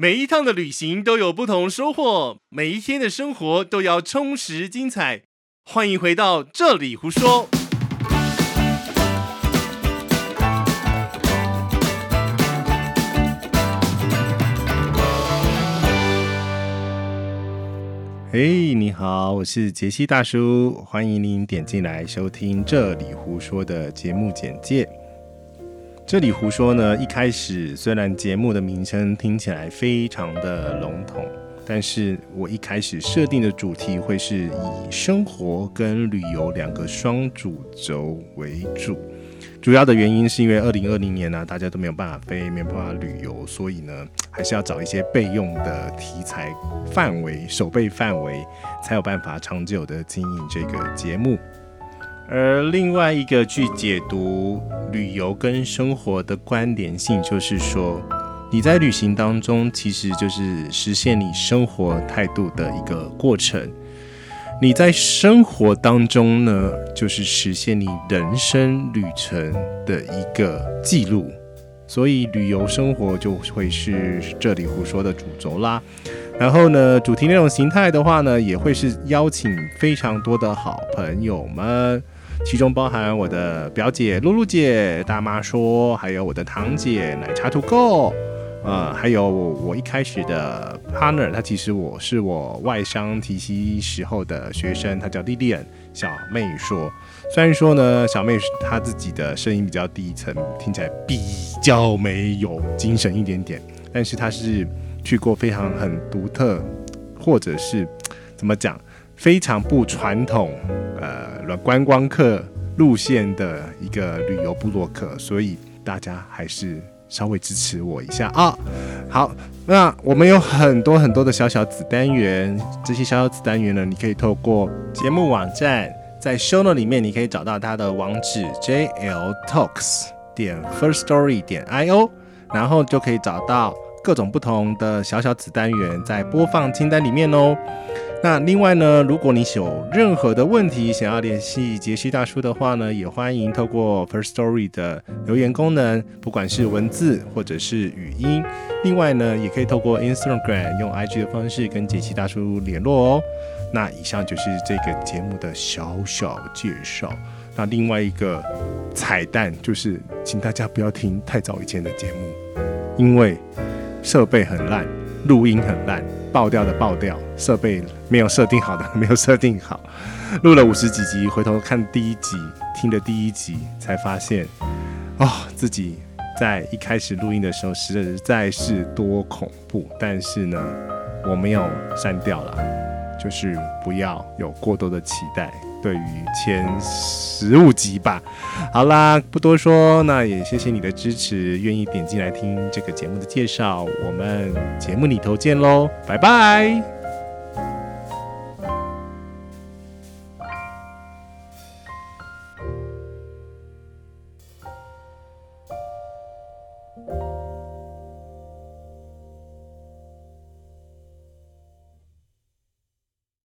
每一趟的旅行都有不同收获，每一天的生活都要充实精彩。欢迎回到这里胡说。嘿，你好，我是杰西大叔，欢迎您点进来收听这里胡说的节目简介。这里胡说呢，一开始虽然节目的名称听起来非常的笼统，但是我一开始设定的主题会是以生活跟旅游两个双主轴为主。主要的原因是因为二零二零年呢、大家都没有办法飞，没有办法旅游，所以呢，还是要找一些备用的题材范围、守备范围，才有办法长久的经营这个节目。而另外一个去解读旅游跟生活的关联性，就是说，你在旅行当中，其实就是实现你生活态度的一个过程；你在生活当中呢，就是实现你人生旅程的一个记录。所以，旅游生活就会是这里胡说的主轴啦。然后呢，主题内容形态的话呢，也会是邀请非常多的好朋友们。其中包含我的表姐露露姐、大妈说，还有我的堂姐奶茶 to go，呃，还有我我一开始的 partner，他其实我是我外商体系时候的学生，他叫莉莉安。小妹说，虽然说呢，小妹她自己的声音比较低沉，听起来比较没有精神一点点，但是她是去过非常很独特，或者是怎么讲？非常不传统，呃，观光客路线的一个旅游部落客，所以大家还是稍微支持我一下啊。好，那我们有很多很多的小小子单元，这些小小子单元呢，你可以透过节目网站，在 show not 里面你可以找到它的网址 jltalks 点 First Story 点 io，然后就可以找到各种不同的小小子单元在播放清单里面哦。那另外呢，如果你有任何的问题想要联系杰西大叔的话呢，也欢迎透过 First Story 的留言功能，不管是文字或者是语音。另外呢，也可以透过 Instagram 用 IG 的方式跟杰西大叔联络哦。那以上就是这个节目的小小介绍。那另外一个彩蛋就是，请大家不要听太早以前的节目，因为设备很烂，录音很烂。爆掉的爆掉，设备没有设定好的 没有设定好，录了五十几集，回头看第一集，听的第一集，才发现，哦，自己在一开始录音的时候实在是多恐怖。但是呢，我没有删掉了，就是不要有过多的期待。对于前十五集吧，好啦，不多说，那也谢谢你的支持，愿意点进来听这个节目的介绍，我们节目里头见喽，拜拜。